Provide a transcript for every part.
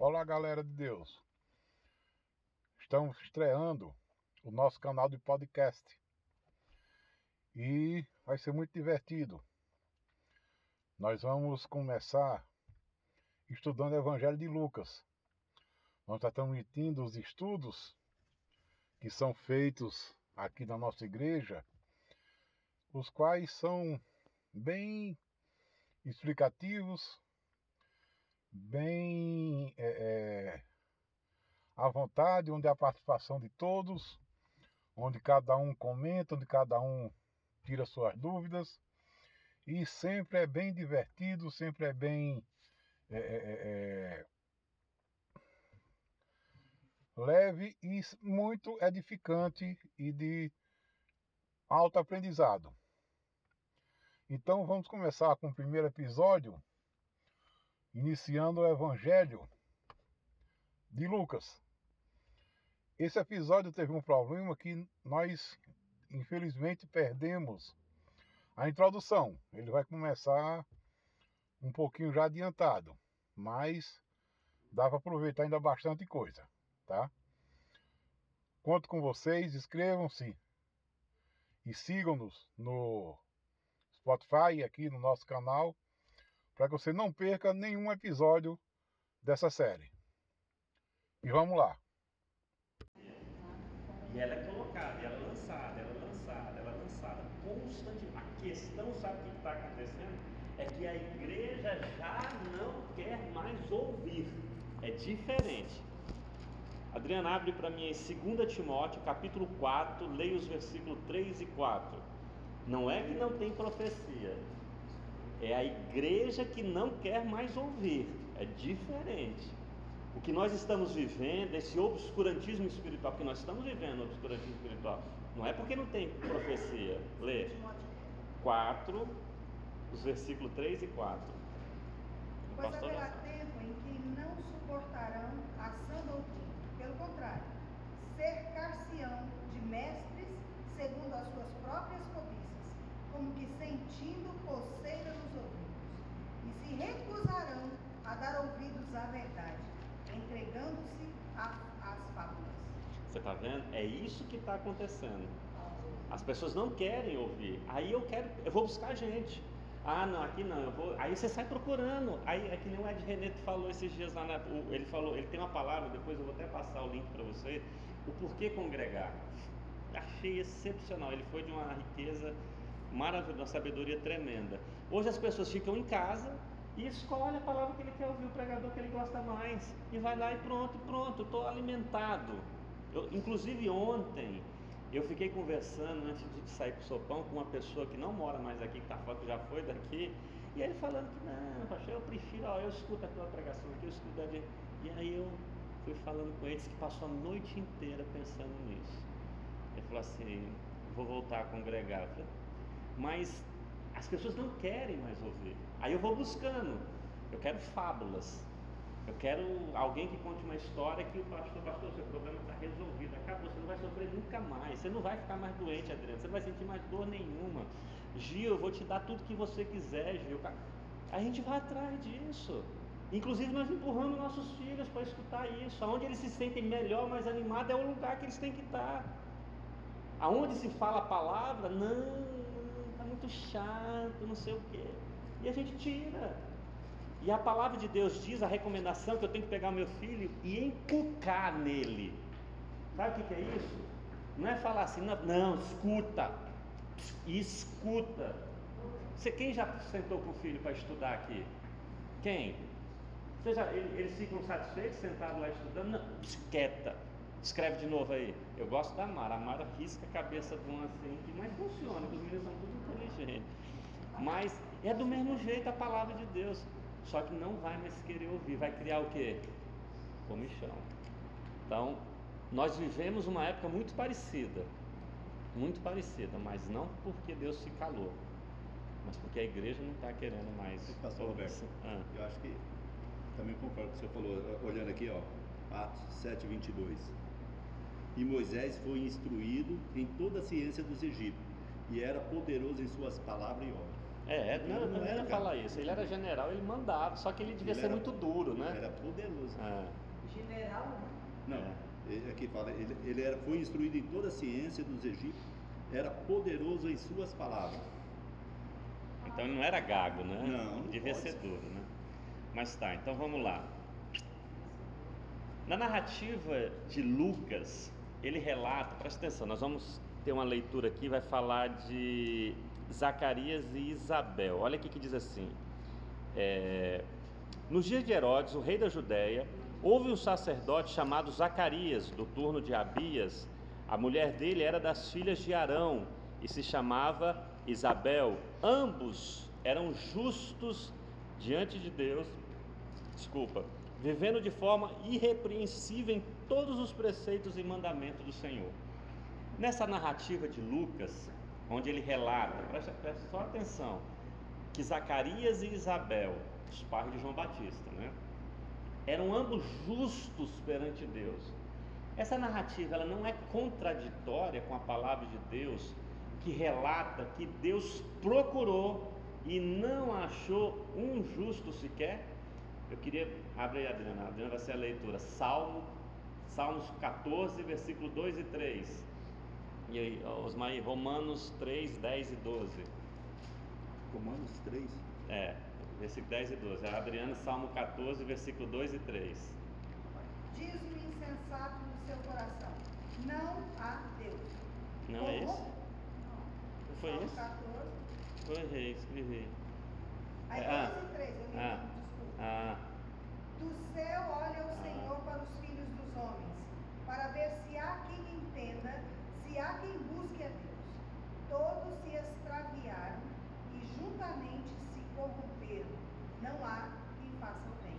Olá, galera de Deus. Estamos estreando o nosso canal de podcast. E vai ser muito divertido. Nós vamos começar estudando o Evangelho de Lucas. Nós estar transmitindo os estudos que são feitos aqui na nossa igreja, os quais são bem explicativos, bem é, é, à vontade, onde há participação de todos, onde cada um comenta, onde cada um tira suas dúvidas. E sempre é bem divertido, sempre é bem é, leve e muito edificante e de alto aprendizado. Então vamos começar com o primeiro episódio iniciando o Evangelho de Lucas. Esse episódio teve um problema que nós, infelizmente, perdemos a introdução. Ele vai começar um pouquinho já adiantado, mas dá para aproveitar ainda bastante coisa, tá? Conto com vocês, inscrevam-se e sigam-nos no Spotify aqui no nosso canal para que você não perca nenhum episódio dessa série. E vamos lá. E ela é colocada, ela é lançada, ela é lançada, ela é lançada constantemente. A questão, sabe o que está acontecendo? É que a igreja já não quer mais ouvir. É diferente. Adriana, abre para mim em 2 Timóteo, capítulo 4, leia os versículos 3 e 4. Não é que não tem profecia, é a igreja que não quer mais ouvir. É diferente. O que nós estamos vivendo, esse obscurantismo espiritual, porque nós estamos vivendo obscurantismo espiritual, não é porque não tem profecia. Lê 4, os versículos 3 e 4. Pois haverá tempo em que não suportarão a sã doutrina. Pelo contrário, cercar-se-ão de mestres segundo as suas próprias cobiças como que sentindo coceira nos ouvidos, e se recusarão a dar ouvidos à verdade, entregando-se às fábulas. Você está vendo? É isso que está acontecendo. As pessoas não querem ouvir. Aí eu quero, eu vou buscar gente. Ah, não, aqui não, eu vou. Aí você sai procurando. Aí é que nem o Ed Reneto falou esses dias lá na. Ele falou, ele tem uma palavra, depois eu vou até passar o link para você. O porquê congregar. Achei excepcional. Ele foi de uma riqueza maravilhosa, uma sabedoria tremenda. Hoje as pessoas ficam em casa e escolhe a palavra que ele quer ouvir, o pregador que ele gosta mais, e vai lá e pronto, pronto, estou alimentado. Eu, inclusive ontem eu fiquei conversando antes de sair para o sopão com uma pessoa que não mora mais aqui, que está que já foi daqui, e ele falando que não, pastor, eu prefiro, ó, eu escuto a tua pregação aqui, eu escuto a de... E aí eu fui falando com eles que passou a noite inteira pensando nisso. Ele falou assim, vou voltar a congregar. Mas as pessoas não querem mais ouvir. Aí eu vou buscando. Eu quero fábulas. Eu quero alguém que conte uma história que o pastor, pastor, seu problema está resolvido, acabou, você não vai sofrer nunca mais, você não vai ficar mais doente, Adriano, você não vai sentir mais dor nenhuma. Gil, eu vou te dar tudo que você quiser, Gil. A gente vai atrás disso. Inclusive nós empurramos nossos filhos para escutar isso. Aonde eles se sentem melhor, mais animados, é o lugar que eles têm que estar. Aonde se fala a palavra, não, muito chato, não sei o quê. E a gente tira. E a palavra de Deus diz, a recomendação que eu tenho que pegar meu filho e encucar nele. Sabe o que, é isso? Não é falar assim, não, não escuta, escuta. Você, quem já sentou com o filho para estudar aqui? Quem? Você já, eles ficam satisfeitos sentados lá estudando? Não, quieta. Escreve de novo aí. Eu gosto da Mara. A Mara risca a cabeça de um assim, mas funciona, porque os meninos são tudo inteligentes. Mas é do mesmo jeito a palavra de Deus. Só que não vai mais querer ouvir. Vai criar o quê? Comichão. Então, nós vivemos uma época muito parecida. Muito parecida, mas não porque Deus se calou. Mas porque a igreja não está querendo mais. Pastor Roberto, ah. eu acho que também concordo com o que você falou, olhando aqui, ó, Atos 7, 22. E Moisés foi instruído em toda a ciência dos egípcios, e era poderoso em suas palavras e obras. É, não, não, não era falar isso. Ele era general, ele mandava, só que ele devia ele ser muito duro, né? Era poderoso. Ah. General, né? Não, é. aqui fala, ele, ele era, foi instruído em toda a ciência dos egípcios, era poderoso em suas palavras. Então ele não era gago, né? Não, não Devia ser duro, né? Mas tá, então vamos lá. Na narrativa de Lucas, ele relata, presta atenção, nós vamos ter uma leitura aqui, vai falar de Zacarias e Isabel. Olha aqui que diz assim: é, Nos dias de Herodes, o rei da Judéia, houve um sacerdote chamado Zacarias, do turno de Abias. A mulher dele era das filhas de Arão e se chamava Isabel. Ambos eram justos diante de Deus, desculpa, vivendo de forma irrepreensível em todos os preceitos e mandamentos do Senhor. Nessa narrativa de Lucas, onde ele relata, presta, presta só atenção, que Zacarias e Isabel, os pais de João Batista, né, eram ambos justos perante Deus. Essa narrativa ela não é contraditória com a palavra de Deus, que relata que Deus procurou e não achou um justo sequer. Eu queria abrir a Adriana, a Adriana vai ser a leitura. Salmo, Salmos 14, versículo 2 e 3. E aí, Osmar, Romanos 3, 10 e 12. Romanos 3? É, versículo 10 e 12. A Adriana, Salmo 14, versículo 2 e 3. Diz o insensato no seu coração: Não há Deus. Não é isso? Não. Foi Salmo isso? 14. Foi, errei, escrevi. Aí, é, 2 ah, e 3, eu ah, desculpa. Ah. Do céu olha o Senhor para os filhos dos homens, para ver se há quem entenda se há quem busque a Deus. Todos se extraviaram e juntamente se corromperam. Não há quem faça o bem.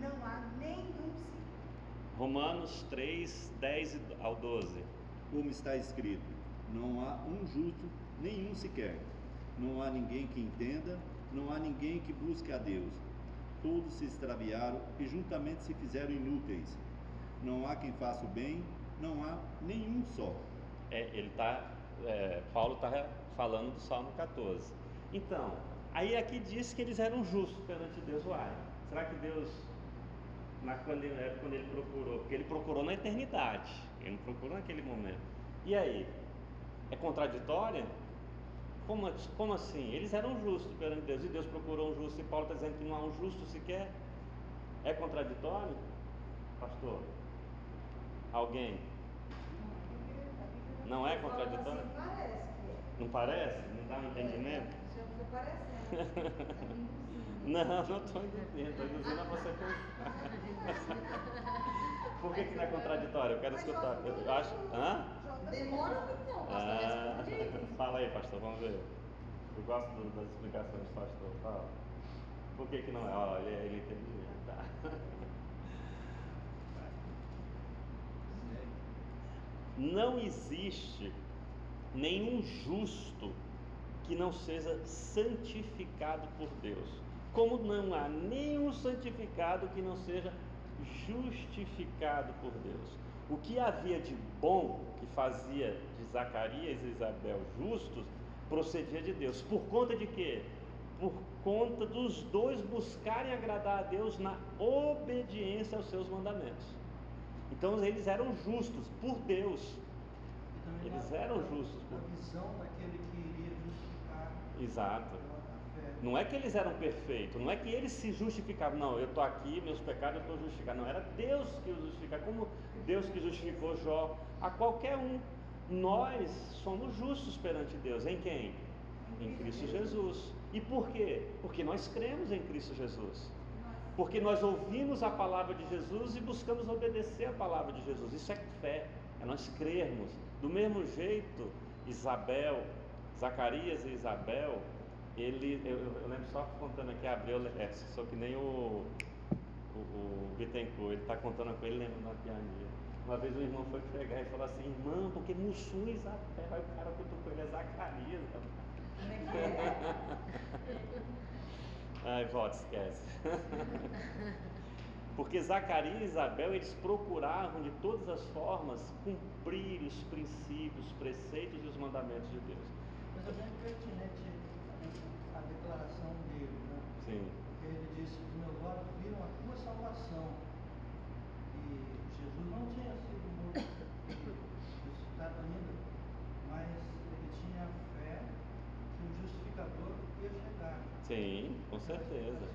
Não há nenhum sequer. Romanos 3, 10 ao 12. Como está escrito: Não há um justo, nenhum sequer. Não há ninguém que entenda, não há ninguém que busque a Deus. Todos se extraviaram e juntamente se fizeram inúteis. Não há quem faça o bem, não há nenhum só é, ele tá, é, Paulo está falando do Salmo 14. Então, aí aqui diz que eles eram justos perante Deus. Uai, será que Deus, na, quando, ele, quando ele procurou, porque ele procurou na eternidade, ele não procurou naquele momento. E aí, é contraditória? Como, como assim? Eles eram justos perante Deus e Deus procurou um justo e Paulo está dizendo que não há um justo sequer? É contraditório? Pastor? Alguém? Não é contraditório? Assim, parece é. Não parece? Não dá um entendimento? Não, não estou entendendo, estou induzindo a você pensar. Por que, que não é contraditório? Eu quero escutar. Eu acho. Hã? Demora muito não, pastor. Ah, fala aí, pastor, vamos ver. Eu gosto das explicações do pastor. Fala. Por que, que não é? Ó, ele, ele entende. Tá. Não existe nenhum justo que não seja santificado por Deus. Como não há nenhum santificado que não seja justificado por Deus. O que havia de bom que fazia de Zacarias e Isabel justos procedia de Deus. Por conta de quê? Por conta dos dois buscarem agradar a Deus na obediência aos seus mandamentos. Então eles eram justos por Deus. Então, eles eram justos. Por... A visão daquele que iria justificar. Exato. Não é que eles eram perfeitos, não é que eles se justificavam. Não, eu estou aqui, meus pecados eu estou justificado. Não, era Deus que os justificava, como Deus que justificou Jó a qualquer um. Nós somos justos perante Deus. Em quem? Em Cristo Jesus. E por quê? Porque nós cremos em Cristo Jesus porque nós ouvimos a palavra de Jesus e buscamos obedecer a palavra de Jesus. Isso é fé, é nós crermos. Do mesmo jeito, Isabel, Zacarias e Isabel, ele, eu, eu lembro só contando aqui, abriu, é, só que nem o, o, o Bittencourt, ele está contando com ele, lembra da pianinha. Uma vez um irmão foi pregar e falou assim, irmão, porque Mussum e Isabel, aí o cara com ele, é Zacarias. Ai, volta, esquece. Porque Zacarias e Isabel, eles procuravam de todas as formas cumprir os princípios, os preceitos e os mandamentos de Deus. Mas é bem pertinente a declaração dele, né? Sim. Porque ele disse que meus olhos viram a tua salvação. Sim, com certeza.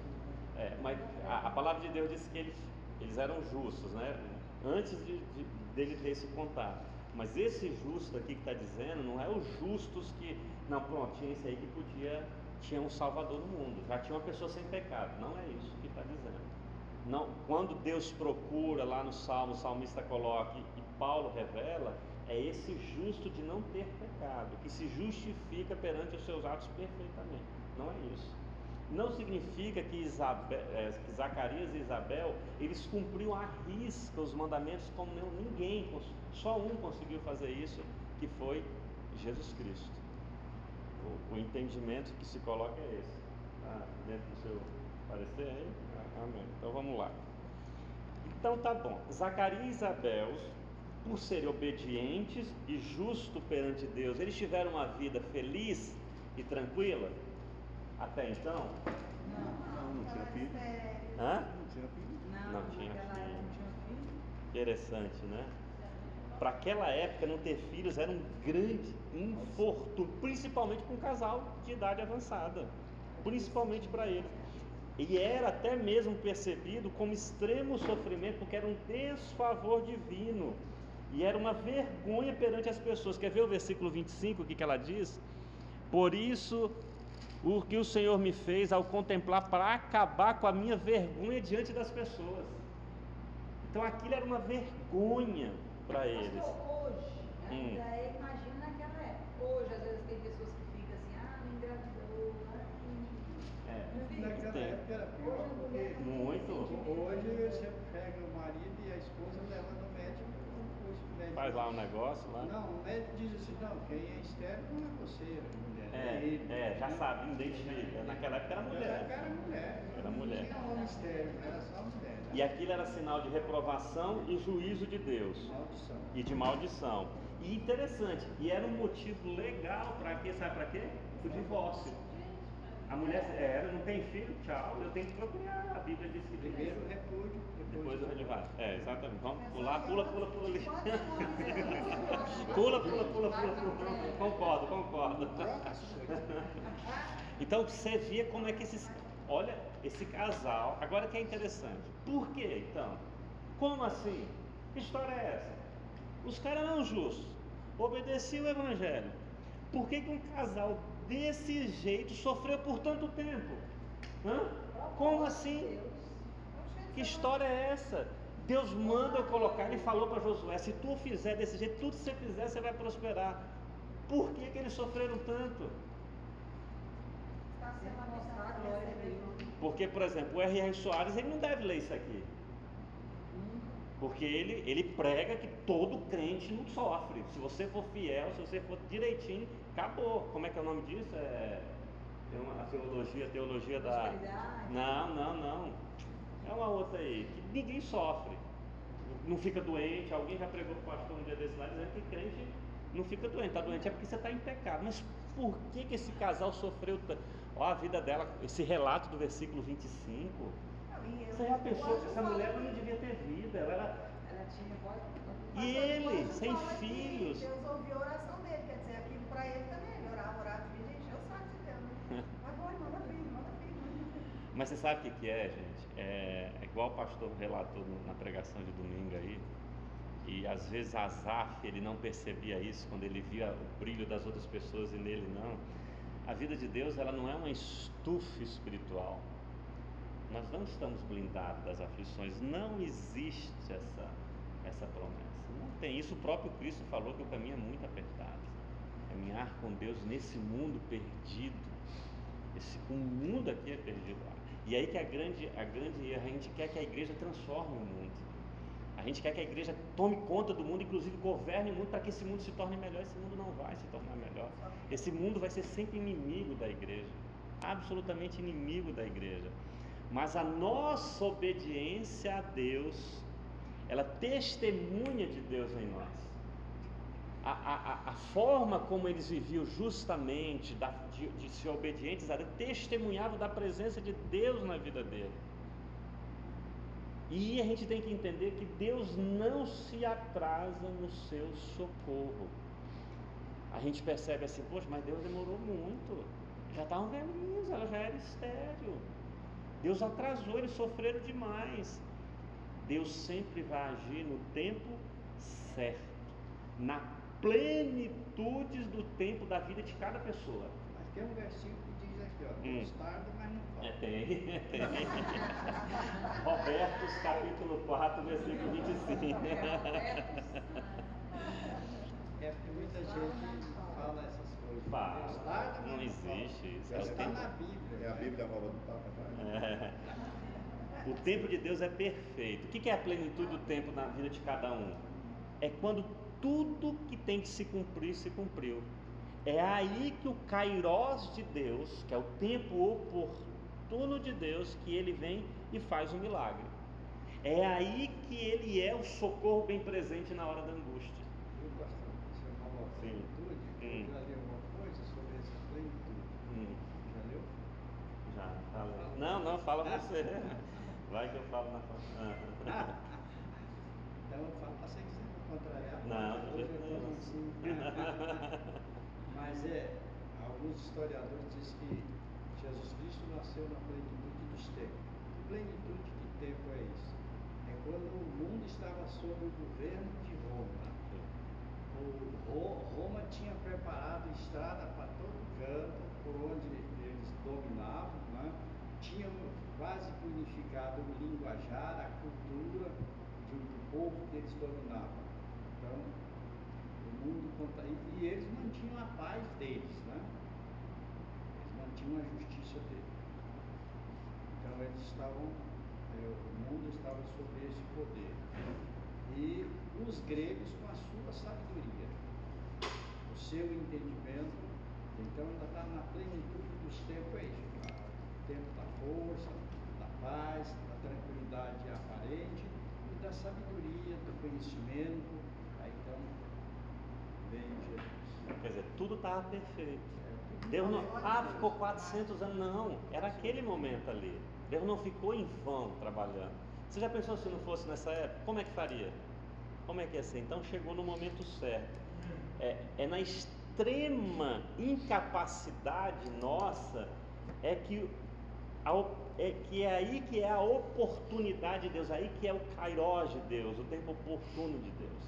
É, mas a, a, palavra de Deus diz que eles, eles eram justos, né? Antes de, de, dele ter esse contato. Mas esse justo aqui que está dizendo não é os justos que. Não, pronto, tinha esse aí que podia. Tinha um Salvador no mundo. Já tinha uma pessoa sem pecado. Não é isso que está dizendo. Não, quando Deus procura lá no Salmo, o salmista coloca e Paulo revela, é esse justo de não ter pecado, que se justifica perante os seus atos perfeitamente. Não é isso. Não significa que, Isabel, é, que Zacarias e Isabel eles cumpriam à risca os mandamentos como ninguém, só um conseguiu fazer isso, que foi Jesus Cristo. O, o entendimento que se coloca é esse. Tá dentro do seu parecer aí? Ah, amém. Então vamos lá. Então tá bom. Zacarias e Isabel por serem obedientes e justos perante Deus, eles tiveram uma vida feliz e tranquila até então? Não, não tinha filho. Hã? Não tinha filho. Não, Não tinha naquela filho. época não tinha filho. Interessante, né? Para aquela época, não ter filhos era um grande infortúnio, principalmente para um casal de idade avançada, principalmente para eles. E era até mesmo percebido como extremo sofrimento, porque era um desfavor divino. E era uma vergonha perante as pessoas. Quer ver o versículo 25, o que, que ela diz? Por isso, o que o Senhor me fez ao contemplar para acabar com a minha vergonha diante das pessoas. Então aquilo era uma vergonha para eles. Pastor, hoje, Hum. ainda é, imagina naquela época. Hoje, às vezes, tem pessoas que ficam assim, ah, me engravidou, ah, É, não fica. Naquela Tem. época era pior, Hoje não tem Muito. hoje você pega o marido e a esposa leva no médico, o médico faz lá um negócio lá. Não, o médico diz assim, não, quem é estéreo não é você, mulher. É, é, já sabe, identifica. Naquela época era Naquela mulher. época Era mulher. Era mulher. Não tinha homem estéreo, era só mulher. E aquilo era sinal de reprovação e juízo de Deus. Maldição. e de maldição. E interessante, e era um motivo legal para quê? Sabe para quê? O divórcio. A mulher era, não tem filho, tchau, eu tenho que procurar. A Bíblia diz que Primeiro o repúdio, depois depois do divórcio. É, exatamente. Vamos É pular, que pula, pula, pula ali. É? Pula, pula, pula, pula, pula. Concordo, concordo. Então você via como é que esses. Olha, esse casal. Agora que é interessante. Por quê então? Como assim? Que história é essa? Os caras eram justos, obedeciam o evangelho. Por que, que um casal desse jeito sofreu por tanto tempo? Hã? Como assim? Que história é essa? Deus manda eu colocar, ele falou para Josué: se tu fizer desse jeito, tudo que você fizer, você vai prosperar. Por que, que eles sofreram tanto? Vez. Porque, por exemplo, o R.R. Soares ele não deve ler isso aqui. Porque ele, ele prega que todo crente não sofre. Se você for fiel, se você for direitinho, acabou. Como é que é o nome disso? É, tem uma a teologia, a teologia da. Não, não, não. É uma outra aí, que ninguém sofre. Não fica doente. Alguém já pregou para o pastor um dia desse lá dizendo que crente não fica doente. Está doente é porque você está em pecado. Mas por que, que esse casal sofreu tanto? Ó, a vida dela, esse relato do versículo 25. Não, e eu- Você já pensou que essa mulher não devia ter vida? Ela era. E ele, sem filhos. Deus ouviu a oração dele, quer dizer, aquilo para ele também. Ele orava, orava, gente, o saco de Deus. Mas vai, manda filho, manda filho. Mas você sabe o que, que é, gente? É, é igual o pastor relatou na pregação de domingo aí. E às vezes Azaf ele não percebia isso quando ele via o brilho das outras pessoas e nele não. A vida de Deus ela não é uma estufa espiritual. Nós não estamos blindados das aflições. Não existe essa essa promessa. Não tem isso. O próprio Cristo falou que o caminho é muito apertado. Caminhar com Deus nesse mundo perdido. Esse, o mundo aqui é perdido. E aí que a grande, a grande a gente quer que a igreja transforme o mundo. A gente quer que a igreja tome conta do mundo, inclusive governe o mundo para que esse mundo se torne melhor. Esse mundo não vai se tornar melhor. Esse mundo vai ser sempre inimigo da igreja, absolutamente inimigo da igreja. Mas a nossa obediência a Deus, ela testemunha de Deus em nós. A, a, a- forma como eles viviam justamente, da- de, de ser obedientes a Deus, testemunhava da presença de Deus na vida dele. E a gente tem que entender que Deus não se atrasa no seu socorro. A gente percebe assim, poxa, mas Deus demorou muito. Já estavam velhinhos, ela já era estéreo. Deus atrasou, eles sofreram demais. Deus sempre vai agir no tempo certo, na plenitude do tempo da vida de cada pessoa. Mas tem um versículo que diz aqui, ó, Hum. Deus tarda, mas não É, falta. tem, tem. Robertos capítulo 4, versículo 25. É porque muita gente fala essas coisas. Fala, Deus tarda, mas não não existe isso, é está tempo. na Bíblia. É a? Bíblia nova do Papa, tá? É. O tempo de Deus é perfeito. O que é a plenitude do tempo na vida de cada um? É quando tudo que tem que se cumprir se cumpriu. É aí que o Kairós de Deus, que é o tempo oportuno de Deus, que ele vem e faz o milagre. É aí que ele é o socorro bem presente na hora da angústia. Eu gosto de você falou a Sim. plenitude. Hum. Eu já li alguma coisa sobre essa plenitude. Hum, Já leu? já falei. Não, não, fala você. Vai que eu falo na frente. Ah. Então eu falo para você que você não contrariar. Não, eu estou nenhum. assim. Mas é, alguns historiadores dizem que Jesus Cristo nasceu na plenitude dos tempos. Que plenitude de tempo é isso? É quando o mundo estava sob o governo de Roma. O Ro- Roma tinha preparado estrada para todo canto, por onde eles dominavam, né? tinham quase unificado o linguajar, a cultura de um povo que eles dominavam. Então, o mundo conta. E, eles mantinham a paz deles, né? Eles mantinham a justiça deles. Então eles estavam, eh, o mundo estava sob esse poder. E os gregos com a sua sabedoria, o seu entendimento, então ainda está na plenitude dos tempos, é isso. tá? O tempo da força, paz, da tranquilidade aparente e da sabedoria, do conhecimento. Aí então vem Jesus. Quer dizer, tudo estava perfeito. É, Deus não. Ah, ficou 400 anos. Não, era aquele momento ali. Deus não ficou em vão trabalhando. Você já pensou se não fosse nessa época? Como é que faria? Como é que ia ser? Então chegou no momento certo. É, é na extrema incapacidade nossa é que é que é aí que é a oportunidade de Deus, aí que é o kairós de Deus, o tempo oportuno de Deus.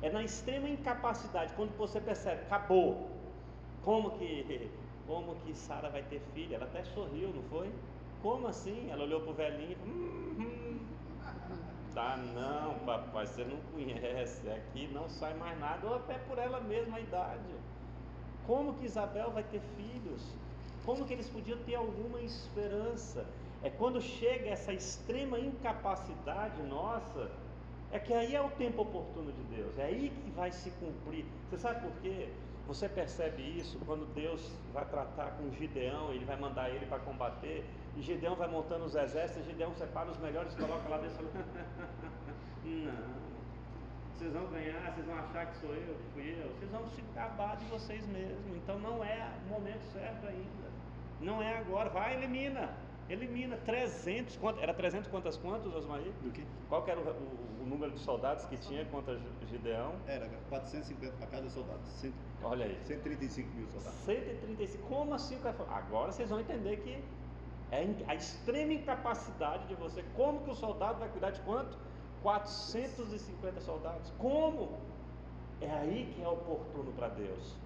É na extrema incapacidade, quando você percebe, acabou. Como que, como que Sara vai ter filho? Ela até sorriu, não foi? Como assim? Ela olhou para o velhinho e falou, "Hum, Tá não, papai, você não conhece. Aqui não sai mais nada, ou até por ela mesma a idade. Como que Isabel vai ter filhos? Como que eles podiam ter alguma esperança? É quando chega essa extrema incapacidade nossa, é que aí é o tempo oportuno de Deus, é aí que vai se cumprir. Você sabe por quê? Você percebe isso quando Deus vai tratar com Gideão, ele vai mandar ele para combater, e Gideão vai montando os exércitos, e Gideão separa os melhores, coloca lá dentro Não, vocês vão ganhar, vocês vão achar que sou eu, que fui eu, vocês vão se acabar de vocês mesmos. Então não é o momento certo ainda. Não é agora. Vai, elimina. Elimina 300, quanto, era 300 quantas quantos, Osmaí? Do que? Qual que era o, o- o número de soldados que tinha contra Gideão? Era 450 para cada soldado. Cento- Olha aí. 135 mil soldados. 135. Como assim? Agora vocês vão entender que é a extrema incapacidade de você. Como que o soldado vai cuidar de quanto? 450 soldados. Como? É aí que é oportuno para Deus.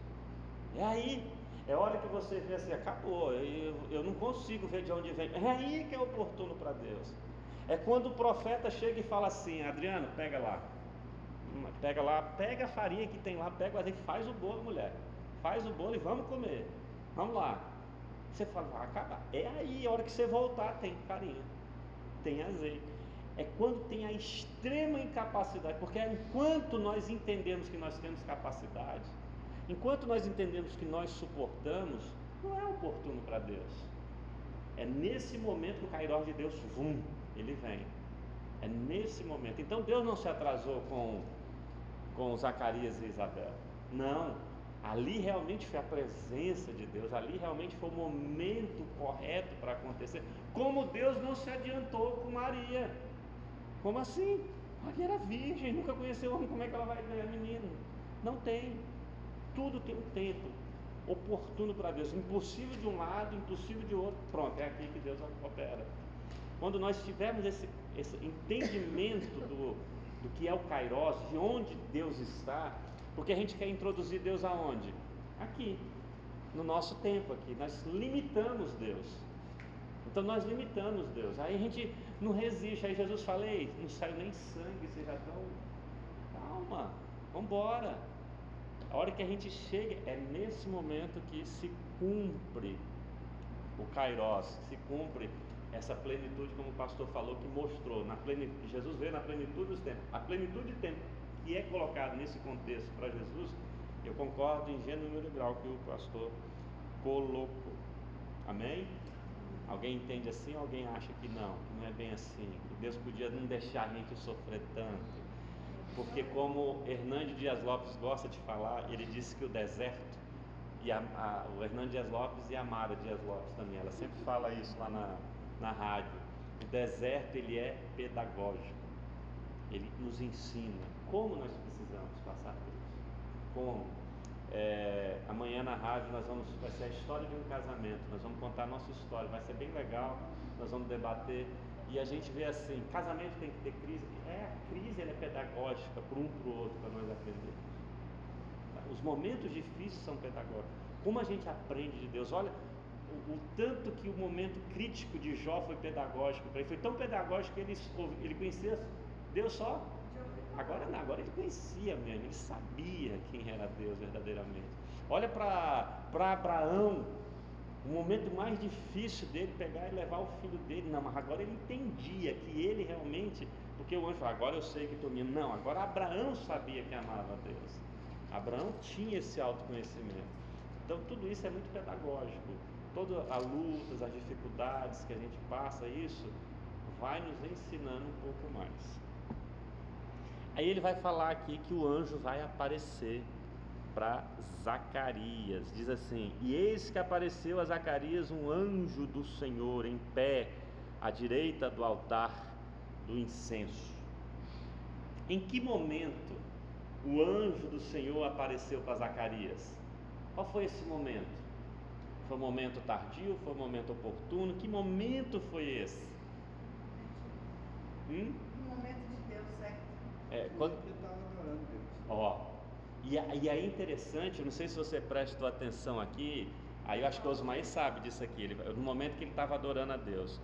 É aí. É hora que você vê assim, acabou. Eu, eu não consigo ver de onde vem. É aí que é oportuno para Deus. É quando o profeta chega e fala assim, Adriano, pega lá. Pega lá, pega a farinha que tem lá, pega azeite, faz o bolo, mulher. Faz o bolo e vamos comer. Vamos lá. Você fala, vai acabar. É aí, a hora que você voltar, tem farinha, tem azeite. É quando tem a extrema incapacidade, porque enquanto nós entendemos que nós temos capacidade, enquanto nós entendemos que nós suportamos, não é oportuno para Deus. É nesse momento que o Cairós de Deus, vum, ele vem. É nesse momento. Então Deus não se atrasou com, com Zacarias e Isabel. Não. Ali realmente foi a presença de Deus, ali realmente foi o momento correto para acontecer. Como Deus não se adiantou com Maria. Como assim? Maria era virgem, nunca conheceu homem, como é que ela vai ganhar menino? Não tem. Tudo tem um tempo. oportuno para Deus, impossível de um lado, impossível de outro. Pronto, é aqui que Deus opera. Quando nós tivermos esse, esse entendimento do, do que é o Kairos, de onde Deus está, porque a gente quer introduzir Deus aonde? Aqui, no nosso tempo aqui. Nós limitamos Deus. Então nós limitamos Deus. Aí a gente não resiste. Aí Jesus fala, Ei, não sai nem sangue, já estão. Calma, vamos embora. A hora que a gente chega, é nesse momento que se cumpre o Kairos, se cumpre essa plenitude, como o pastor falou, que mostrou, na plenitude, Jesus veio na plenitude dos tempos. A plenitude de tempo que é colocado nesse contexto para Jesus, eu concordo em gênero e grau que o pastor colocou. Amém? Alguém entende assim alguém acha que não? Que não é bem assim. Que Deus podia não deixar a gente sofrer tanto. Porque como Hernandes Dias Lopes gosta de falar, ele disse que o deserto, e a, a, o Hernandes Dias Lopes e a Mara Dias Lopes também, ela sempre fala isso lá na, na rádio. O deserto ele é pedagógico. Ele nos ensina como nós precisamos passar por isso. Como? É, amanhã na rádio nós vamos, vai ser a história de um casamento, nós vamos contar a nossa história, vai ser bem legal, nós vamos debater e a gente vê assim, casamento tem que ter crise, é a crise é pedagógica para um para o outro, para nós aprendermos. Os momentos difíceis são pedagógicos. Como a gente aprende de Deus? Olha, o, o tanto que o momento crítico de Jó foi pedagógico para ele, foi tão pedagógico que ele, ele conhecia Deus só Agora não, agora ele conhecia mesmo, ele sabia quem era Deus verdadeiramente. Olha para Abraão, o momento mais difícil dele pegar e levar o filho dele. Não, mas agora ele entendia que ele realmente, porque o anjo falou, agora eu sei que estou me Não, agora Abraão sabia que amava a Deus. Abraão tinha esse autoconhecimento. Então tudo isso é muito pedagógico. Todas as lutas, as dificuldades que a gente passa, isso vai nos ensinando um pouco mais. Aí ele vai falar aqui que o anjo vai aparecer para Zacarias. Diz assim: E eis que apareceu a Zacarias um anjo do Senhor em pé à direita do altar do incenso. Em que momento o anjo do Senhor apareceu para Zacarias? Qual foi esse momento? Foi um momento tardio? Foi um momento oportuno? Que momento foi esse? Hum? Um momento de Deus certo. É, quando... Ó, e, e é interessante, não sei se você prestou atenção aqui, aí eu acho que o Osmar sabe disso aqui, ele, no momento que ele estava adorando a Deus.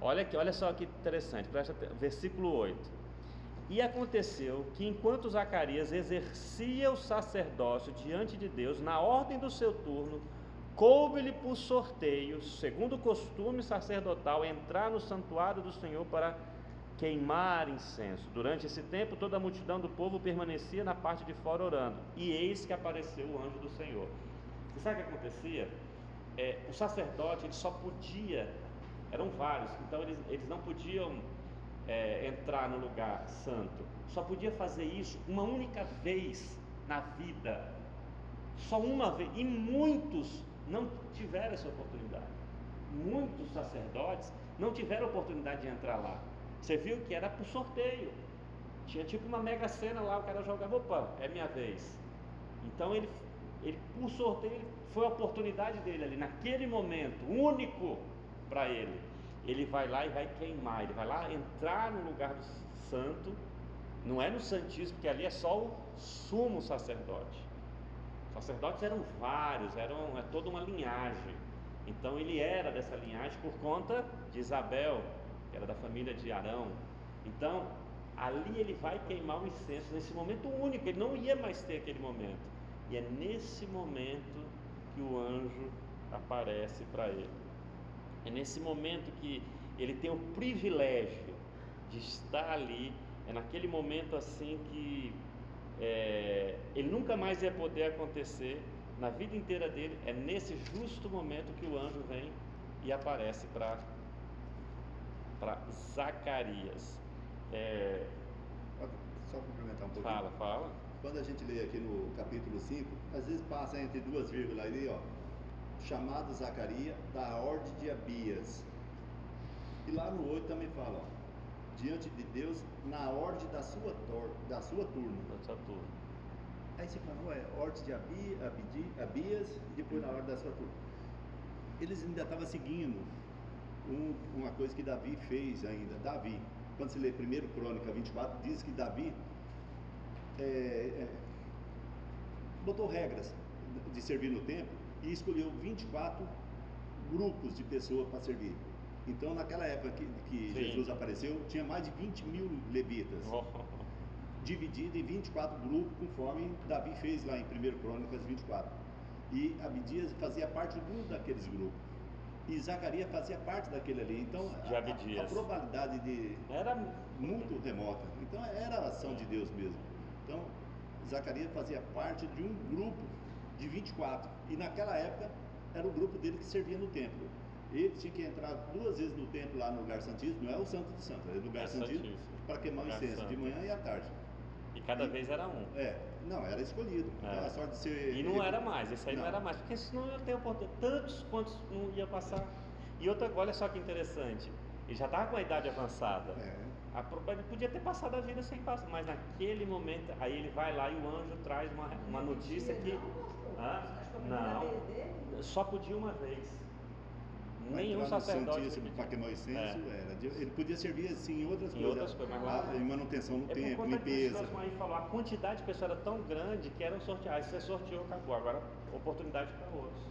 Olha aqui, olha só que interessante, presta versículo 8. E aconteceu que enquanto Zacarias exercia o sacerdócio diante de Deus, na ordem do seu turno, coube-lhe por sorteio, segundo o costume sacerdotal, entrar no santuário do Senhor para queimar incenso. Durante esse tempo, toda a multidão do povo permanecia na parte de fora orando. E eis que apareceu o anjo do Senhor. Você sabe o que acontecia? É, o sacerdote ele só podia, eram vários, então eles, eles não podiam é, entrar no lugar santo. Só podia fazer isso uma única vez na vida. Só uma vez. E muitos não tiveram essa oportunidade. Muitos sacerdotes não tiveram oportunidade de entrar lá. Você viu que era por sorteio. Tinha tipo uma mega cena lá, o cara jogava, opa, é minha vez. Então ele, ele por sorteio, foi a oportunidade dele ali, naquele momento, único para ele. Ele vai lá e vai queimar, ele vai lá entrar no lugar do santo, não é no Santíssimo, porque ali é só o sumo sacerdote. Sacerdotes eram vários, eram é toda uma linhagem. Então ele era dessa linhagem por conta de Isabel, era da família de Arão. Então, ali ele vai queimar o incenso, nesse momento único, ele não ia mais ter aquele momento. E é nesse momento que o anjo aparece para ele. É nesse momento que ele tem o privilégio de estar ali, é naquele momento assim que é, ele nunca mais ia poder acontecer na vida inteira dele, é nesse justo momento que o anjo vem e aparece para para Zacarias. É... Só complementar um pouquinho. Fala, fala. Quando a gente lê aqui no capítulo 5, às vezes passa entre duas vírgulas ali, ó. Chamado Zacarias da ordem de Abias. E lá no 8 também fala, ó, diante de Deus na ordem da sua, tor da sua turma. Da sua turma. Aí você fala, ué, Hortes de Abi, Abdi, Abias, e depois na hora da sua Eles ainda estavam seguindo um, uma coisa que Davi fez ainda. Davi, quando você lê 1 Crônica 24, diz que Davi é, é, botou regras de servir no templo e escolheu 24 grupos de pessoas para servir. Então, naquela época que, que Jesus apareceu, tinha mais de 20 mil levitas. Oh. Dividido em 24 grupos, conforme Davi fez lá em 1 Crônicas 24. E Abidias fazia parte de um daqueles grupos. E Zacarias fazia parte daquele ali. Então, a, a, probabilidade de. Era muito remota. Então, era a ação de Deus mesmo. Então, Zacarias fazia parte de um grupo de 24. E naquela época, era o grupo dele que servia no templo. Ele tinha que entrar duas vezes no templo lá no lugar santíssimo, não é o santo dos santos, é o lugar é santíssimo, para queimar o incenso, de manhã e à tarde. E cada e, vez era um. É, não, era escolhido. É. Então, a sorte de ser. E não era mais, esse aí não, não era mais, porque senão ia ter oportunidade. Tantos quantos não ia passar. E outra, olha só que interessante, ele já estava com a idade avançada. É. A, ele podia ter passado a vida sem passar, mas naquele momento, aí ele vai lá e o anjo traz uma, uma notícia que. Ah, não, só podia uma vez. Nenhum sacerdote. Para queimar o incenso, é. era. Ele podia servir assim em outras em coisas. Outras coisas mas lá, em manutenção no é templo, limpeza. Disso, falou, a quantidade de pessoas era tão grande que eram sorteados. Você sorteou, acabou. Agora, oportunidade para outros.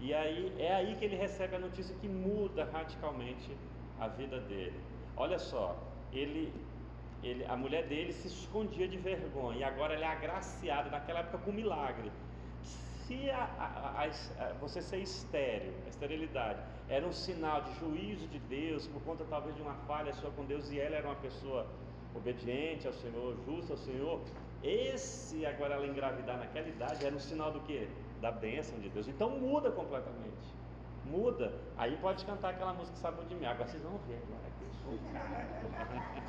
E aí, é aí que ele recebe a notícia que muda radicalmente a vida dele. Olha só, ele, ele, a mulher dele se escondia de vergonha e agora ele é agraciado naquela época com milagre se a, a, a, você ser estéreo, a esterilidade, era um sinal de juízo de Deus, por conta talvez de uma falha sua com Deus, e ela era uma pessoa obediente ao Senhor, justa ao Senhor, esse agora ela engravidar naquela idade era um sinal do que? Da bênção de Deus. Então muda completamente. Muda. Aí pode cantar aquela música Sabor de Mim. Agora vocês vão ver agora.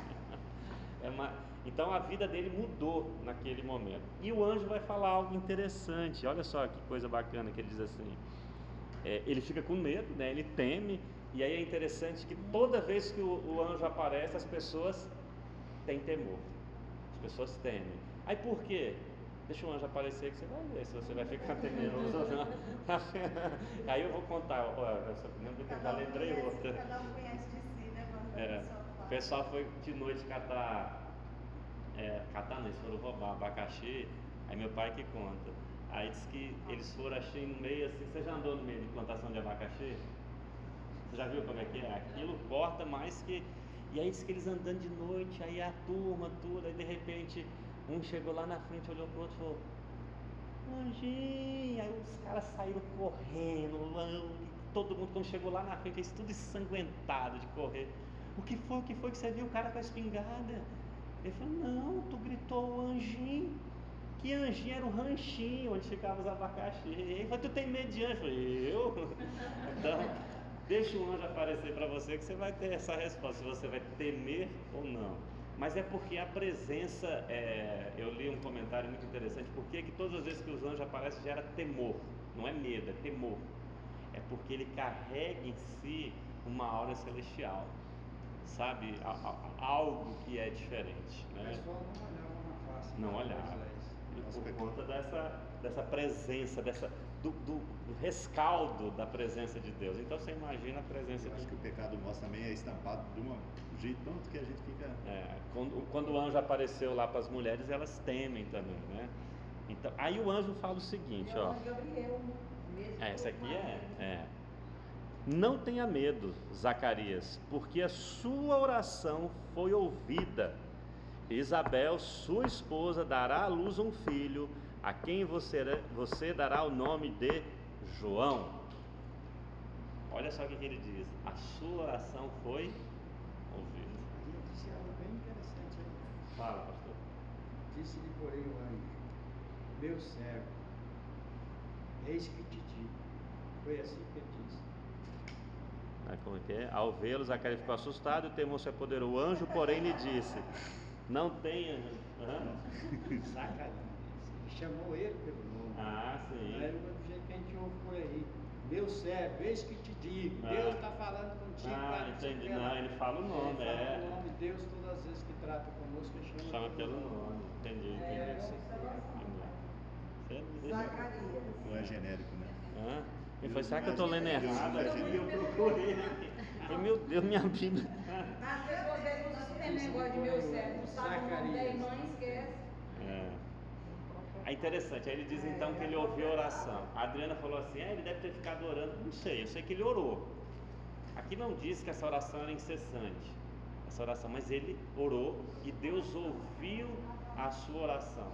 É uma, então a vida dele mudou naquele momento. E o anjo vai falar algo interessante. Olha só que coisa bacana que ele diz assim. É, ele fica com medo, né? ele teme. E aí é interessante que toda vez que o, o anjo aparece, as pessoas têm temor. As pessoas temem. Aí por quê? Deixa o anjo aparecer que você vai ver se você vai ficar temeroso ou não. Aí eu vou contar, olha, eu tentar lembrei outra. Cada um conhece de si, né? É, o pessoal foi de noite catar é, catar, eles foram roubar abacaxi, aí meu pai que conta. Aí disse que eles foram assim no meio assim, você já andou no meio de plantação de abacaxi? Você já viu como é que é? Aquilo corta mais que. E aí disse que eles andando de noite, aí a turma, tudo, aí de repente um chegou lá na frente, olhou pro outro e falou, Anjinho, aí os caras saíram correndo, todo mundo quando chegou lá na frente, eles tudo ensanguentado de correr. O que foi? O que foi que você viu o cara com a espingarda? Ele falou, não, tu gritou o anjinho. Que anjinho era o ranchinho onde ficavam os abacaxi. Ele falou, tu tem medo de anjo? Eu falei, eu? Então, deixa o anjo aparecer para você que você vai ter essa resposta, se você vai temer ou não. Mas é porque a presença, é, eu li um comentário muito interessante, porque que todas as vezes que os anjos aparecem gera temor, não é medo, é temor. É porque ele carrega em si uma aura celestial sabe? A, a, algo que é diferente. Né? O pessoal não olhava na face. Não olhava. Por conta dessa, dessa presença, dessa, do, do, do, rescaldo da presença de Deus. Então você imagina a presença Eu de Acho que o pecado nosso também é estampado de um jeito tanto que a gente fica. É, quando, quando o anjo apareceu lá para as mulheres, elas temem também, né? Então, aí o anjo fala o seguinte, ó. Gabriel, mesmo é, essa aqui é, é. Não tenha medo, Zacarias, porque a sua oração foi ouvida. Isabel, sua esposa, dará à luz um filho, a quem você, você dará o nome de João. Olha só o que ele diz: a sua oração foi ouvida. Ele disse algo bem interessante aí. Fala, pastor. Disse-lhe, porém, o anjo: Meu servo, eis que te digo. Foi assim que ele disse como é que é? Ao vê-lo, Zacarias ficou assustado e o temor se apoderou. O anjo, porém, lhe disse: Não tenha. Zacarias. Chamou ele pelo nome. Ah, sim. Aí do jeito que a gente ouve por aí. Meu servo, eis que te digo. Ah. Deus está falando contigo. Ah, entendi. Não, ele fala o nome. Ele fala é. o nome de Deus todas as vezes que trata conosco, ele chama, chama pelo nome. nome. Entendi, entendi. É, Zacarias. Não é genérico, né? Hã? Ele falou, será que eu estou lendo errado? eu procurei aqui. Falei, meu Deus, minha Bíblia. As pessoas perguntam se tem negócio de meu cérebro, não sabe o nome da irmã e esquece. É. É interessante, aí ele diz então que ele ouviu a oração. A Adriana falou assim: é, ele deve ter ficado orando. Não sei, eu sei que ele orou. Aqui não diz que essa oração era incessante, essa oração, mas ele orou e Deus ouviu a sua oração.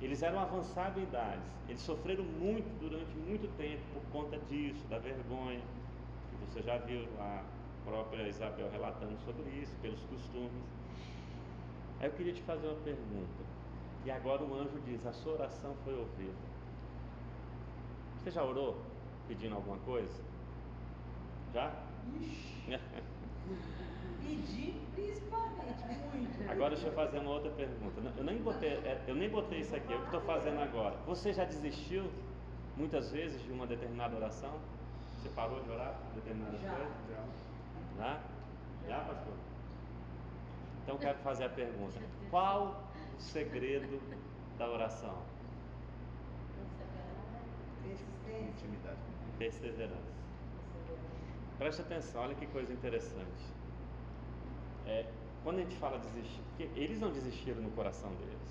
Eles eram avançados em idades, eles sofreram muito durante muito tempo por conta disso, da vergonha. E você já viu a própria Isabel relatando sobre isso, pelos costumes. Aí eu queria te fazer uma pergunta. E agora o anjo diz: A sua oração foi ouvida. Você já orou pedindo alguma coisa? Já? Pedir principalmente, muito. Agora deixa eu fazer uma outra pergunta. Eu nem botei, é, eu nem botei isso aqui, é o que estou fazendo agora. Você já desistiu muitas vezes de uma determinada oração? Você parou de orar por determinada Já. coisa? Já? Já, pastor? Então eu quero fazer a pergunta: qual o segredo da oração? Persistência. Intimidade. Perseverança. Preste atenção, olha que coisa interessante. É, quando a gente fala desistir, porque eles não desistiram no coração deles.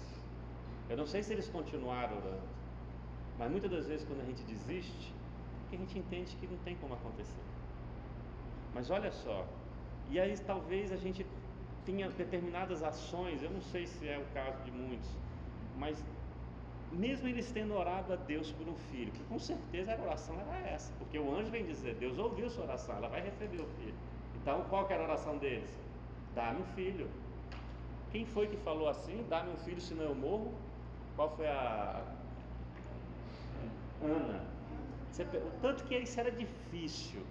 Eu não sei se eles continuaram orando, mas muitas das vezes quando a gente desiste, é porque a gente entende que não tem como acontecer. Mas olha só, e aí talvez a gente tenha determinadas ações, eu não sei se é o caso de muitos, mas mesmo eles tendo orado a Deus por um filho, que com certeza a oração era essa, porque o anjo vem dizer, Deus ouviu sua oração, ela vai receber o filho. Então qual que era a oração deles? Dá-me um filho. Quem foi que falou assim? Dá-me um filho, senão eu morro? Qual foi a. Ana. Você O tanto que isso era difícil,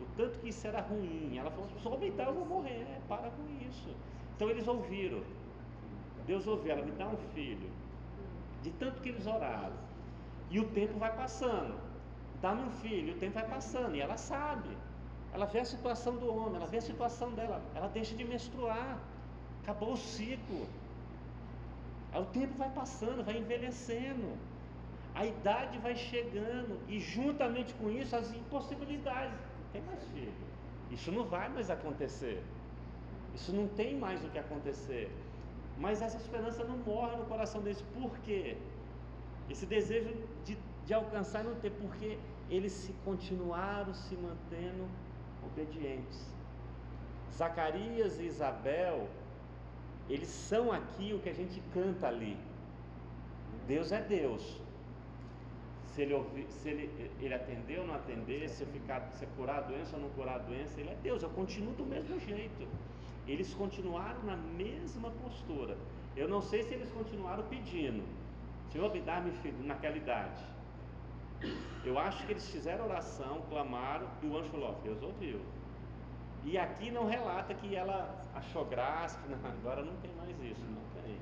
o tanto que isso era ruim. Ela falou: se eu aumentar, eu vou morrer. É, para com isso. Então eles ouviram. Deus ouviu, ela me dá um filho. De tanto que eles oraram. E o tempo vai passando. Dá-me um filho, o tempo vai passando. E ela sabe. Ela vê a situação do homem, ela vê a situação dela. Ela deixa de menstruar. Acabou o ciclo. Aí o tempo vai passando, vai envelhecendo. A idade vai chegando. E juntamente com isso, as impossibilidades. Não tem mais filho. Isso não vai mais acontecer. Isso não tem mais o que acontecer. Mas essa esperança não morre no coração deles. Por quê? Esse desejo de, de alcançar não ter, porque eles se continuaram se mantendo obedientes. Zacarias e Isabel, eles são aqui o que a gente canta ali. Deus é Deus. Se ele, ouvi, se ele, ele atender ou não atender, se eu ficar, se curar a doença ou não curar a doença, ele é Deus. Eu continuo do mesmo jeito. Eles continuaram na mesma postura. Eu não sei se eles continuaram pedindo. Senhor, me dá-me filho naquela idade. Eu acho que eles fizeram oração, clamaram, e o anjo falou: ó, Deus ouviu. E aqui não relata que ela achou graça, não, agora não tem mais isso, não tem.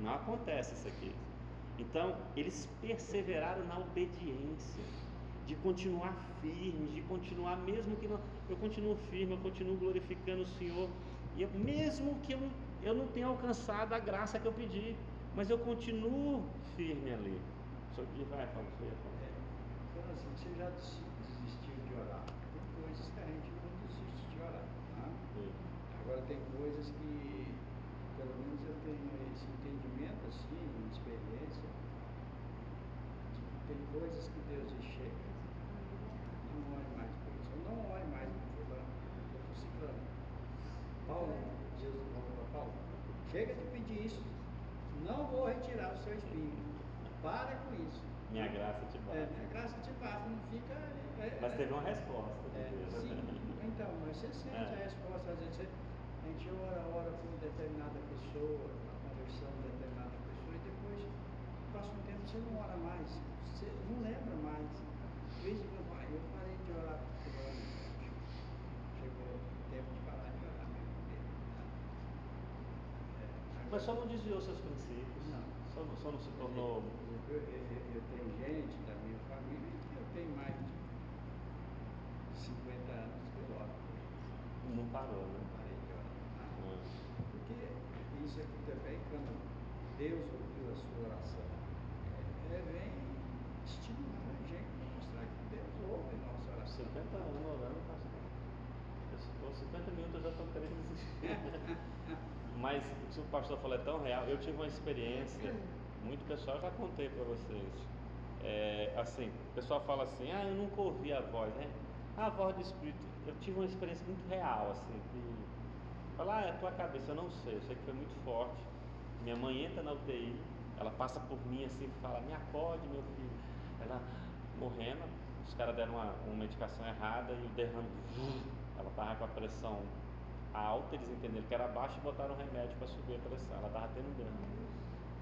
Não acontece isso aqui. Então, eles perseveraram na obediência, de continuar firmes, de continuar, mesmo que não. Eu continuo firme, eu continuo glorificando o Senhor, e mesmo que eu, não- eu não tenha alcançado a graça que eu pedi, mas eu continuo firme ali. Só que vai, fala, você. Já des- desistiu de orar? Tem coisas que a gente não desiste de orar. Tá? Agora, tem coisas que, pelo menos eu tenho esse entendimento, assim, experiência, de que tem coisas que Deus chega, não ore mais por isso. Ou não ore mais por fulano, por ciclano. Paulo, Jesus falou para Paulo, chega de pedir isso, não vou retirar o seu espírito. Para com isso. Minha graça te É, basta. a graça te basta, não fica. é, Mas é, teve uma resposta. de é, Deus. sim, então, mas você sente É. a resposta, às vezes você- a gente ora, ora por determinada pessoa, a conversão de determinada pessoa, e depois passa um tempo você não ora mais, você não lembra mais. De em quando, ah, eu parei de orar por chegou o tempo de parar de orar né? É, Mas só não desviou seus princípios. Não. Só, não- só não se tornou. Eu, eu, tenho gente da minha família que eu tenho mais de 50 anos que eu oro. Não parou, né? parei de orar. Porque isso aqui também, quando Deus ouviu a sua oração, é, é, vem estimular a gente para mostrar que Deus ouve a nossa oração. 50 anos orando, pastor. Eu estou 50 minutos, eu já estou querendo desistir. Mas o que o pastor falou é tão real. Eu tive uma experiência, muito pessoal, já contei para vocês. É, assim, o pessoal fala assim, ah, eu nunca ouvi a voz, né? A voz do Espírito, eu tive uma experiência muito real, assim, que fala, ah, é a tua cabeça, eu não sei, eu sei que foi muito forte. Minha mãe entra na UTI, ela passa por mim assim, fala, me acorde, meu filho. Ela morrendo, os caras deram uma, uma medicação errada e o derrame, ela estava com a pressão alta, eles entenderam que era baixa e botaram um remédio para subir a pressão. Ela estava tendo derrame.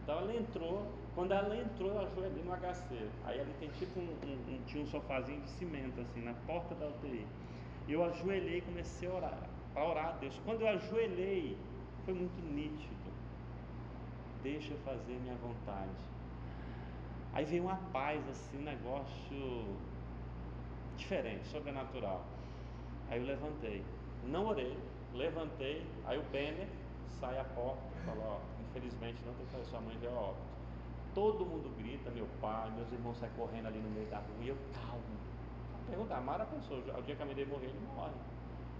Então ela entrou, quando ela entrou, eu ajoelhei no HC. Aí ali tem tipo um, um, um, tinha um sofazinho de cimento assim, na porta da UTI. Eu ajoelhei e comecei a orar, para orar a Deus. Quando eu ajoelhei, foi muito nítido. Deixa eu fazer minha vontade. Aí veio uma paz, assim, um negócio diferente, sobrenatural. Aí eu levantei. Não orei, levantei. Aí o Benner sai à porta e falou: Ó, infelizmente não tem que sua mãe veio a óbito. Todo mundo grita, meu pai, meus irmãos saem correndo ali no meio da rua e eu calmo. Pergunta, a Mara pensou: o dia que a mãe dele morrer, ele morre.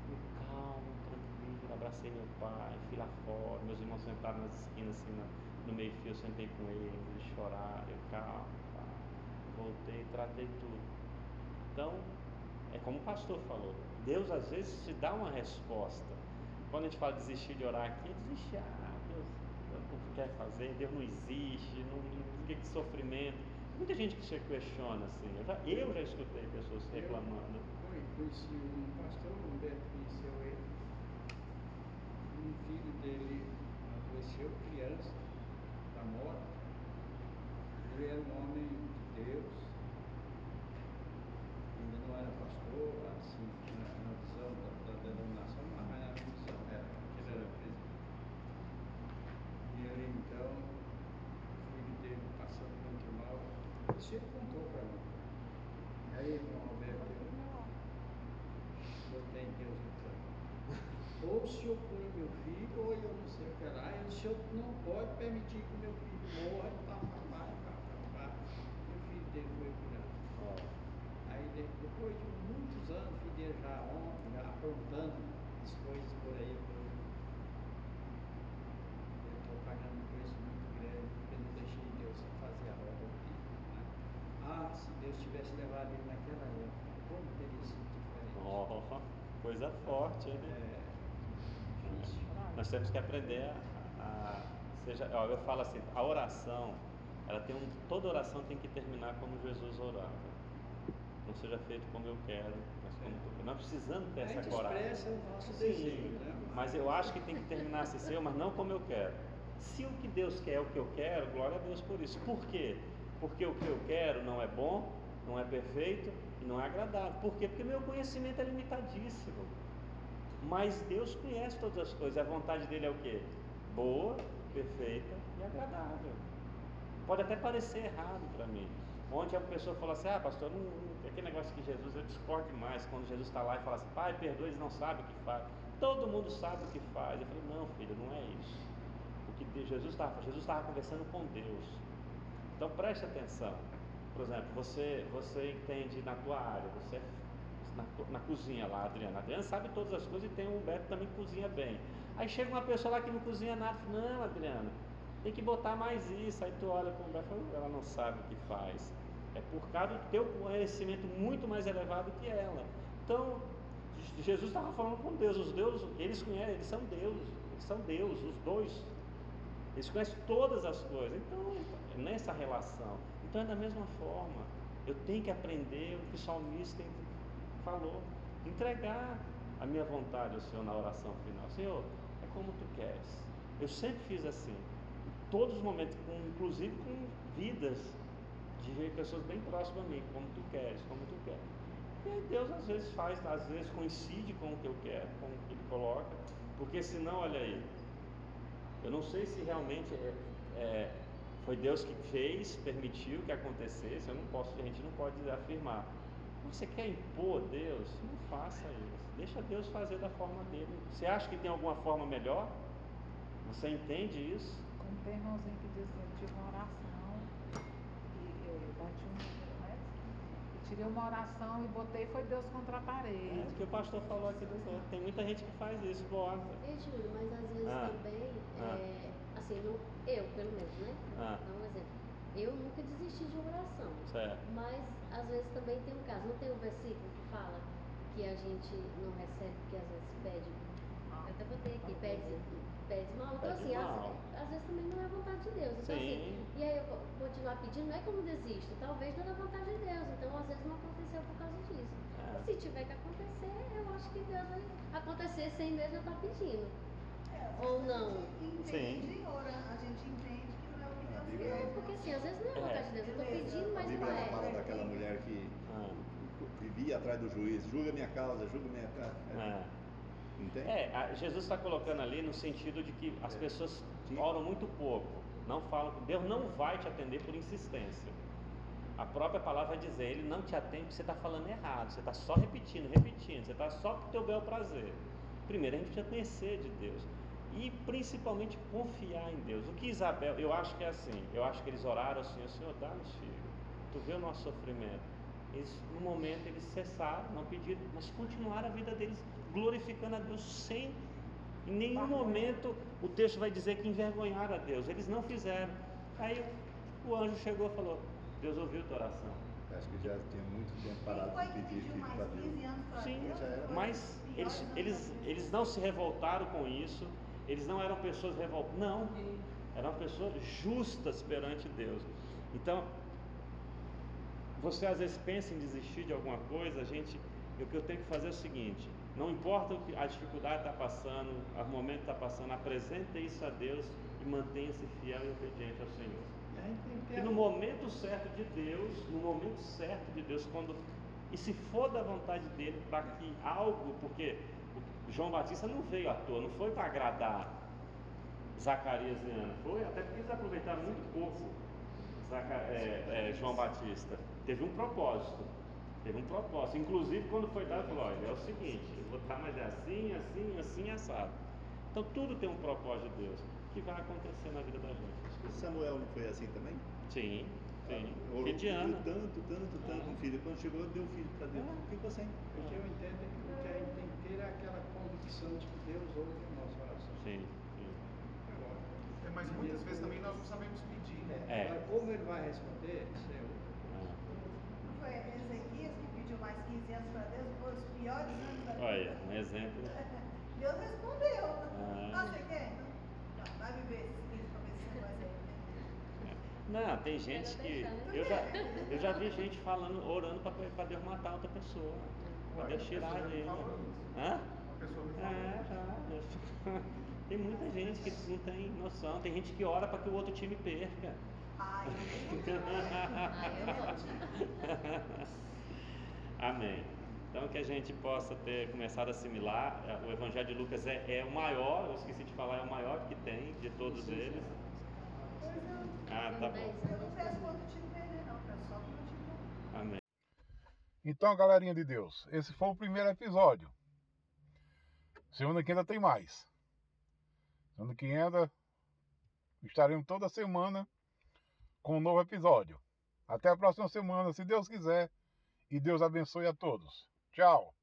Eu calmo, tranquilo, abracei meu pai, fui lá fora, meus irmãos sentaram nas esquinas assim, no meio-fio, eu sentei com eles, eles choraram, eu calmo, tá. voltei, tratei tudo. Então, é como o pastor falou, Deus às vezes te dá uma resposta. Quando a gente fala desistir de orar aqui, desistir, ah, quer fazer, Deus não existe, não, não que, que sofrimento. Muita gente que se questiona assim, eu já, eu já escutei pessoas reclamando. Eu conheci um pastor, Humberto conheceu ele, um filho dele adoeceu, criança, da morte. Ele era um homem de Deus, ainda não era pastor, assim, na, na visão da, da denominação, mas na visão era, ele era presidente. E ele então, o filho dele passando muito mal, isso ele contou para mim. E aí, irmão Alberto, eu botei Deus no plano. Ou o senhor cura meu filho, ou eu não sei o que lá, e o senhor não pode permitir que meu filho morra, pá, pá, pá, pá, pá, pá. E o filho dele foi curado. Aí de- depois de muitos anos, o filho dele já já aprontando as coisas por aí, por aí. Eu estou pagando um preço muito grande, porque não deixei Deus fazer a obra dele. Né? Ah, se Deus tivesse levado ele naquela época, como teria sido diferente? Oh, coisa forte, hein? É difícil. Nós temos que aprender a- seja, ó, eu falo assim, a oração, ela tem um, toda oração tem que terminar como Jesus orava. Não seja feito como eu quero, mas como tu quer. Nós precisamos ter essa coragem. o nosso Sim, desejo, né? mas eu acho que tem que terminar assim, Senhor, mas não como eu quero. Se o que Deus quer é o que eu quero, glória a Deus por isso. Por quê? Porque o que eu quero não é bom, não é perfeito e não é agradável. Por quê? Porque meu conhecimento é limitadíssimo. Mas Deus conhece todas as coisas. A vontade dele é o quê? Boa, perfeita e agradável. Pode até parecer errado para mim. Ontem a pessoa falou assim: Ah, pastor, não, não, aquele negócio que Jesus, eu discordo demais quando Jesus está lá e fala assim: Pai, perdoa, eles não sabem o que faz. Todo mundo sabe o que faz. Eu falei: Não, filho, não é isso. O que Jesus estava Jesus estava conversando com Deus. Então preste atenção. Por exemplo, você, você entende na tua área, você é na, na cozinha lá, Adriana. Adriana sabe todas as coisas e tem um Beto também que cozinha bem. Aí chega uma pessoa lá que não cozinha nada, não, Adriana, tem que botar mais isso. Aí tu olha para o ela não sabe o que faz. É por causa do teu conhecimento muito mais elevado que ela. Então, Je- Jesus estava falando com Deus. Os deuses, eles conhecem, eles são deuses, eles são Deus, os dois. Eles conhecem todas as coisas. Então, nessa relação. Então é da mesma forma. Eu tenho que aprender o que o salmista falou. Entregar a minha vontade ao Senhor na oração final. Senhor, como tu queres. Eu sempre fiz assim. Todos os momentos, com- inclusive com vidas de pessoas bem próximas a mim, como tu queres, como tu queres. E aí Deus às vezes faz, às vezes coincide com o que eu quero, com o que Ele coloca, porque senão, olha aí, eu não sei se realmente é, é, foi Deus que fez, permitiu que acontecesse, eu não posso, a gente não pode afirmar. Você quer impor Deus? Não faça isso. Deixa Deus fazer da forma dele. Você acha que tem alguma forma melhor? Você entende isso? Como tem irmãozinho que diz que eu tive uma oração e eu bati um, tirei uma oração e botei foi Deus contra a parede. É, que o pastor falou aqui dos outros. Tem muita gente que faz isso, bota. Ei, Júlio, mas às vezes Ah. também, Ah. é, assim, não, eu pelo menos, né? Ah. Dá um exemplo. Eu nunca desisti de oração. Certo. Mas às vezes também tem um caso, não tem um versículo que fala que a gente não recebe porque às vezes pede. Eu até botei aqui, pede, pede mal. Então Pede assim, às, mal. às vezes também não é a vontade de Deus. Então Sim. assim, e aí eu vou continuar pedindo, não é como desisto, talvez não é da vontade de Deus. Então às vezes não aconteceu por causa disso. É. E se tiver que acontecer, eu acho que Deus vai acontecer sem mesmo eu estar pedindo. É, Ou não. A gente entende, ora, a gente entende que não é o que A Deus Bíblia. É, porque assim, às vezes não é a É. vontade de Deus. Eu tô pedindo, A mas não Bíblia fala é. daquela mulher que Ah, vivia atrás do juiz, julga minha causa, julga minha causa. é. Entende? É, a- Jesus está colocando ali no sentido de que as É. pessoas Sim. oram muito pouco, não falam, Deus não vai te atender por insistência. A própria palavra vai dizer, Ele não te atende porque você está falando errado, você está só repetindo, repetindo, você está só para o teu bel prazer. Primeiro, a gente precisa conhecer de Deus e principalmente confiar em Deus. O que Isabel, eu acho que é assim, eu acho que eles oraram assim, Senhor, dá-nos filho, tu vê o nosso sofrimento. Eles, no momento eles cessaram, não pediram, mas continuaram a vida deles glorificando a Deus sem em nenhum momento o texto vai dizer que envergonharam a Deus. Eles não fizeram. Aí o anjo chegou e falou: Deus ouviu tua oração. Acho que já tinha muito tempo parado de pedir filho mais para Deus. 15 anos para Sim, mas eles, eles, eles não se revoltaram com isso. Eles não eram pessoas revoltadas. Não. Eram pessoas justas perante Deus. Então, você às vezes pensa em desistir de alguma coisa, a gente, o que eu tenho que fazer é o seguinte: não importa o que a dificuldade está passando, o momento está passando, apresente isso a Deus e mantenha-se fiel e obediente ao Senhor. E ter E no momento certo de Deus, no momento certo de Deus, quando e se for da vontade dele para que algo, porque João Batista não veio à toa, não foi para agradar Zacarias e Ana, foi até porque eles aproveitaram muito pouco Zaca- é, é, João Batista. Teve um propósito, teve um propósito. Inclusive quando foi dado, falou, olha, é o seguinte, eu vou estar mais assim, assim, assim, assado. Então tudo tem um propósito de Deus que vai acontecer na vida da gente. Samuel não foi assim também? Sim, sim. Orou, Filho de pediu Ana. tanto, tanto, tanto um filho. Quando chegou, deu filho para Deus. É. Ficou sem. O que eu entendo é que o que a gente tem que ter é aquela convicção de que Deus ouve a nossa oração. Sim, É, mas muitas vezes também nós não sabemos pedir, né? É. agora, como ele vai responder, isso é outro. Ah, Não foi Ezequias que pediu mais 15 anos para Deus, foi os piores anos da vida. Olha, um exemplo. Deus respondeu. Ah. Ah, você quer? Então, tá, vai viver esses 15 para ver se você vai sair. Não, tem gente que. Eu já, eu já vi gente falando, orando para Deus matar outra pessoa. Para Deus tirar A isso. Hã? Uma pessoa me falou. É, já. Tem muita gente que não tem noção. Tem gente que ora para que o outro time perca. Ai. Amém. Então que a gente possa ter começado a assimilar. eh, O Evangelho de Lucas é, é o maior, eu esqueci de falar, é o maior que tem de todos eles. Ah, tá bom. eu não peço quanto o time perder, não. Peço só quando o time não. Amém. Então, galerinha de Deus, esse foi o primeiro episódio. Semana que ainda tem mais. Semana que ainda estaremos toda semana com um novo episódio. Até a próxima semana, se Deus quiser. E Deus abençoe a todos. Tchau.